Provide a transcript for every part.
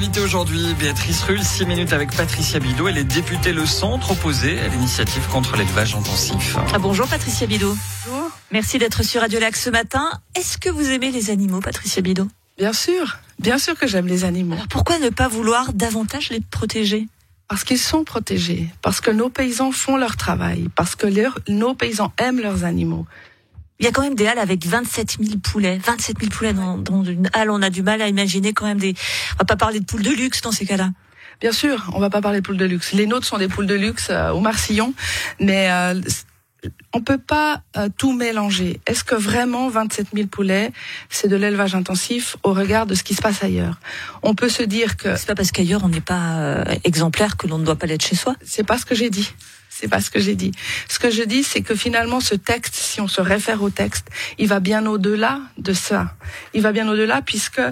invitée aujourd'hui, Béatrice Rull, 6 minutes avec Patricia Bidot. Elle est députée Le Centre, opposée à l'initiative contre l'élevage intensif. Ah, bonjour Patricia Bidot. Bonjour. Merci d'être sur Radio Lac ce matin. Est-ce que vous aimez les animaux, Patricia Bidot Bien sûr, bien sûr que j'aime les animaux. Alors pourquoi ne pas vouloir davantage les protéger? Parce qu'ils sont protégés, parce que nos paysans font leur travail, parce que nos paysans aiment leurs animaux. Il y a quand même des halles avec 27 000 poulets. 27 000 poulets dans, dans une halle, on a du mal à imaginer quand même des... On va pas parler de poules de luxe dans ces cas-là. Bien sûr, on va pas parler de poules de luxe. Les nôtres sont des poules de luxe euh, au Marcillon, mais euh, on peut pas euh, tout mélanger. Est-ce que vraiment 27 000 poulets, c'est de l'élevage intensif au regard de ce qui se passe ailleurs? On peut se dire que c'est pas parce qu'ailleurs on n'est pas euh, exemplaire que l'on ne doit pas l'être chez soi. C'est pas ce que j'ai dit. C'est pas ce que j'ai dit. Ce que je dis, c'est que finalement, ce texte, si on se réfère au texte, il va bien au-delà de ça. Il va bien au-delà puisque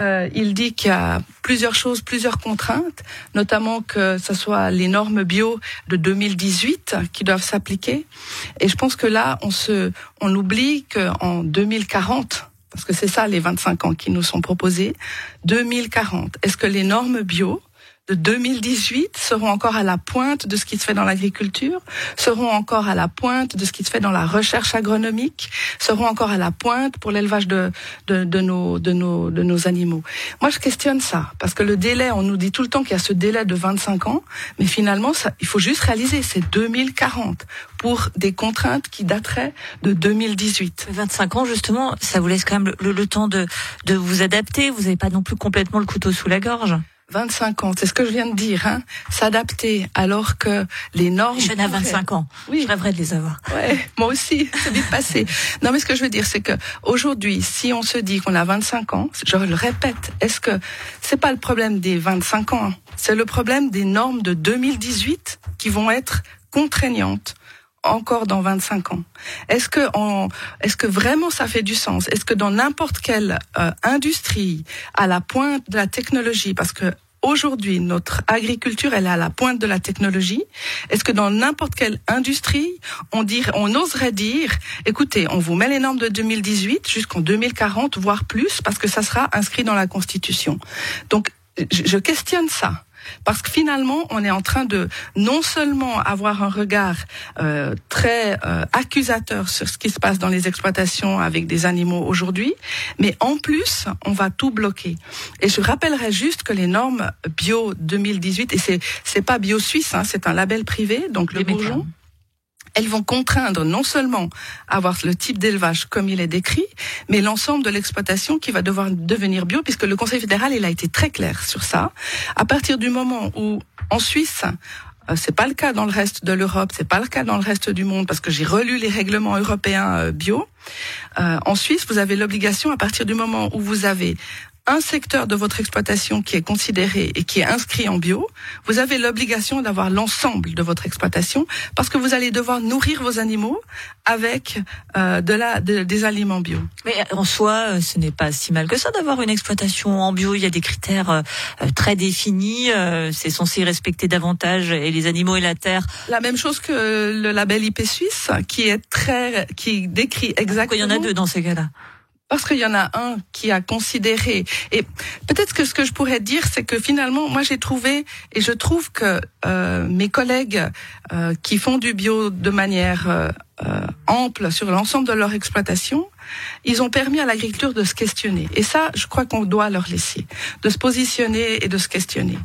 euh, il dit qu'il y a plusieurs choses, plusieurs contraintes, notamment que ce soit les normes bio de 2018 qui doivent s'appliquer. Et je pense que là, on se, on oublie qu'en 2040, parce que c'est ça les 25 ans qui nous sont proposés, 2040, est-ce que les normes bio de 2018 seront encore à la pointe de ce qui se fait dans l'agriculture, seront encore à la pointe de ce qui se fait dans la recherche agronomique, seront encore à la pointe pour l'élevage de, de, de, nos, de, nos, de nos animaux. Moi, je questionne ça, parce que le délai, on nous dit tout le temps qu'il y a ce délai de 25 ans, mais finalement, ça, il faut juste réaliser, c'est 2040 pour des contraintes qui dateraient de 2018. 25 ans, justement, ça vous laisse quand même le, le temps de, de vous adapter. Vous n'avez pas non plus complètement le couteau sous la gorge. 25 ans, c'est ce que je viens de dire, hein, s'adapter alors que les normes... Je n'ai 25 ans, oui. je rêverais de les avoir. Ouais, moi aussi, c'est vite passé. Non mais ce que je veux dire, c'est que aujourd'hui, si on se dit qu'on a 25 ans, je le répète, est-ce que c'est pas le problème des 25 ans, c'est le problème des normes de 2018 qui vont être contraignantes encore dans 25 ans Est-ce que est-ce que vraiment ça fait du sens? Est-ce que dans n'importe quelle euh, industrie à la pointe de la technologie parce que Aujourd'hui, notre agriculture, elle est à la pointe de la technologie. Est-ce que dans n'importe quelle industrie, on dirait, on oserait dire, écoutez, on vous met les normes de 2018 jusqu'en 2040, voire plus, parce que ça sera inscrit dans la Constitution? Donc, je questionne ça. Parce que finalement, on est en train de non seulement avoir un regard euh, très euh, accusateur sur ce qui se passe dans les exploitations avec des animaux aujourd'hui, mais en plus, on va tout bloquer. Et je rappellerai juste que les normes bio 2018, et c'est c'est pas bio suisse, hein, c'est un label privé, donc le bourgeon elles vont contraindre non seulement à avoir le type d'élevage comme il est décrit, mais l'ensemble de l'exploitation qui va devoir devenir bio, puisque le Conseil fédéral il a été très clair sur ça. À partir du moment où en Suisse euh, c'est pas le cas dans le reste de l'Europe, c'est pas le cas dans le reste du monde parce que j'ai relu les règlements européens euh, bio. Euh, en Suisse, vous avez l'obligation à partir du moment où vous avez un secteur de votre exploitation qui est considéré et qui est inscrit en bio, vous avez l'obligation d'avoir l'ensemble de votre exploitation parce que vous allez devoir nourrir vos animaux avec euh, de la des aliments bio. Mais en soi, euh, ce n'est pas si mal que ça d'avoir une exploitation en bio. Il y a des critères euh, très définis. c'est censé respecter davantage et les animaux et la terre. La même chose que le label IP suisse, qui est très qui décrit exactement. Pourquoi il y en a deux dans ces cas-là? Parce qu'il y en a un qui a considéré. Et peut-être que ce que je pourrais dire, c'est que finalement, moi j'ai trouvé, et je trouve que euh, mes collègues euh, qui font du bio de manière euh, ample sur l'ensemble de leur exploitation, ils ont permis à l'agriculture de se questionner. Et ça, je crois qu'on doit leur laisser, de se positionner et de se questionner.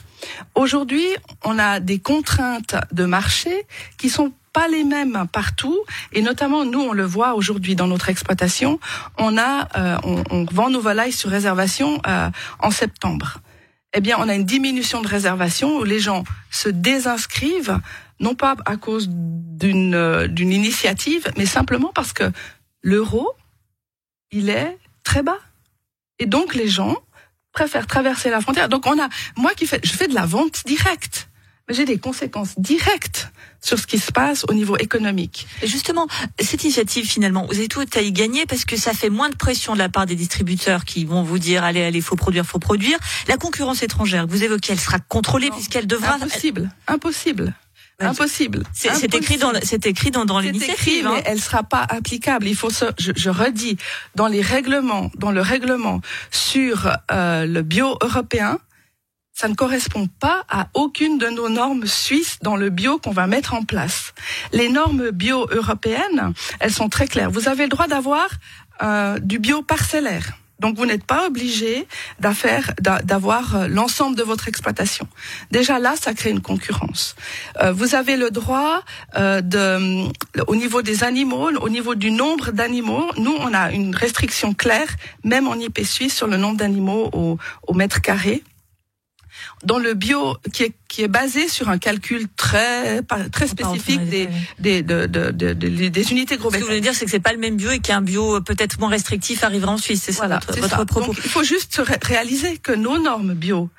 Aujourd'hui, on a des contraintes de marché qui sont pas les mêmes partout. Et notamment nous on le voit aujourd'hui dans notre exploitation. On a euh, on, on, vend nos volailles sur réservation euh, en septembre. Eh bien on a une diminution de réservation où les gens se désinscrivent non pas à cause d'une euh, d'une initiative mais simplement parce que l'euro il est très bas. Et donc les gens préfèrent traverser la frontière. Donc on a moi qui fais je fais de la vente directe j'ai des conséquences directes sur ce qui se passe au niveau économique. Et justement, cette initiative, finalement, vous avez tout à y gagner parce que ça fait moins de pression de la part des distributeurs qui vont vous dire allez, allez, faut produire, faut produire. La concurrence étrangère, vous évoquez, elle sera contrôlée puisqu'elle devra. Impossible, impossible. Impossible. C'est écrit dans c'est écrit dans, dans l'initiative. Hein. Mais elle sera pas applicable. Il faut se, je, je, redis dans les règlements, dans le règlement sur euh, le bio européen, ça ne correspond pas à aucune de nos normes suisses dans le bio qu'on va mettre en place. Les normes bio européennes, elles sont très claires. Vous avez le droit d'avoir euh, du bio parcellaire. Donc vous n'êtes pas obligé d'avoir euh, l'ensemble de votre exploitation. Déjà là, ça crée une concurrence. Euh, vous avez le droit euh, de, au niveau des animaux, au niveau du nombre d'animaux, nous on a une restriction claire, même en IP suisse, sur le nombre d'animaux au, au mètre carré dans le bio qui est, qui est basé sur un calcul très très spécifique des des, de, de, de, des unités gros Ce que vous voulez dire, c'est que c'est pas le même bio et qu'un bio peut-être moins restrictif arrivera en Suisse. C'est ça votre, votre propos. il faut juste réaliser que nos normes bio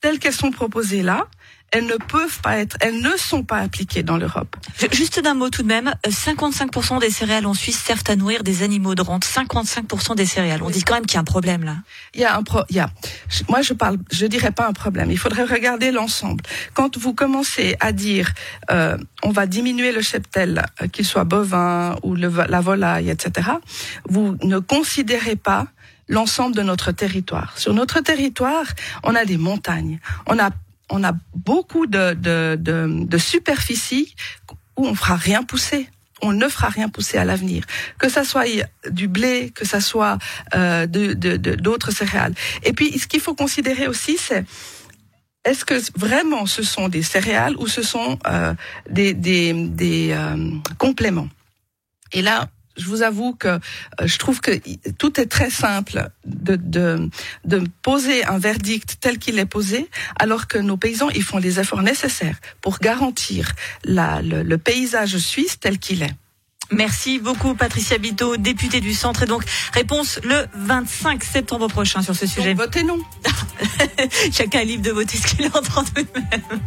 telles qu'elles sont proposées là, elles ne peuvent pas être, elles ne sont pas appliquées dans l'Europe. Juste d'un mot tout de même, 55% euh, des céréales en Suisse servent à nourrir des animaux de rente. 55% des céréales. On dit quand même qu'il y a un problème là. Il y a un pro, il y a. Moi, je parle, je dirais pas un problème. Il faudrait regarder l'ensemble. Quand vous commencez à dire, euh, on va diminuer le cheptel, euh, qu'il soit bovin ou le, la volaille, etc. Vous ne considérez pas l'ensemble de notre territoire. Sur notre territoire, on a des montagnes, on a on a beaucoup de, de, de, de superficie où on fera rien pousser on ne fera rien pousser à l'avenir. Que ça soit du blé, que ça soit euh, de, d'autres céréales. Et puis, ce qu'il faut considérer aussi, c'est est-ce que vraiment ce sont des céréales ou ce sont euh, des, des, des euh, compléments? Et là, je vous avoue que euh, je trouve que tout est très simple de, de, de poser un verdict tel qu'il est posé, alors que nos paysans, ils font les efforts nécessaires pour garantir la, le, le paysage suisse tel qu'il est. Merci beaucoup Patricia Bito, députée du centre. Et donc, réponse le 25 septembre prochain sur ce sujet. votez non. Chacun est libre de voter ce qu'il est en train de même.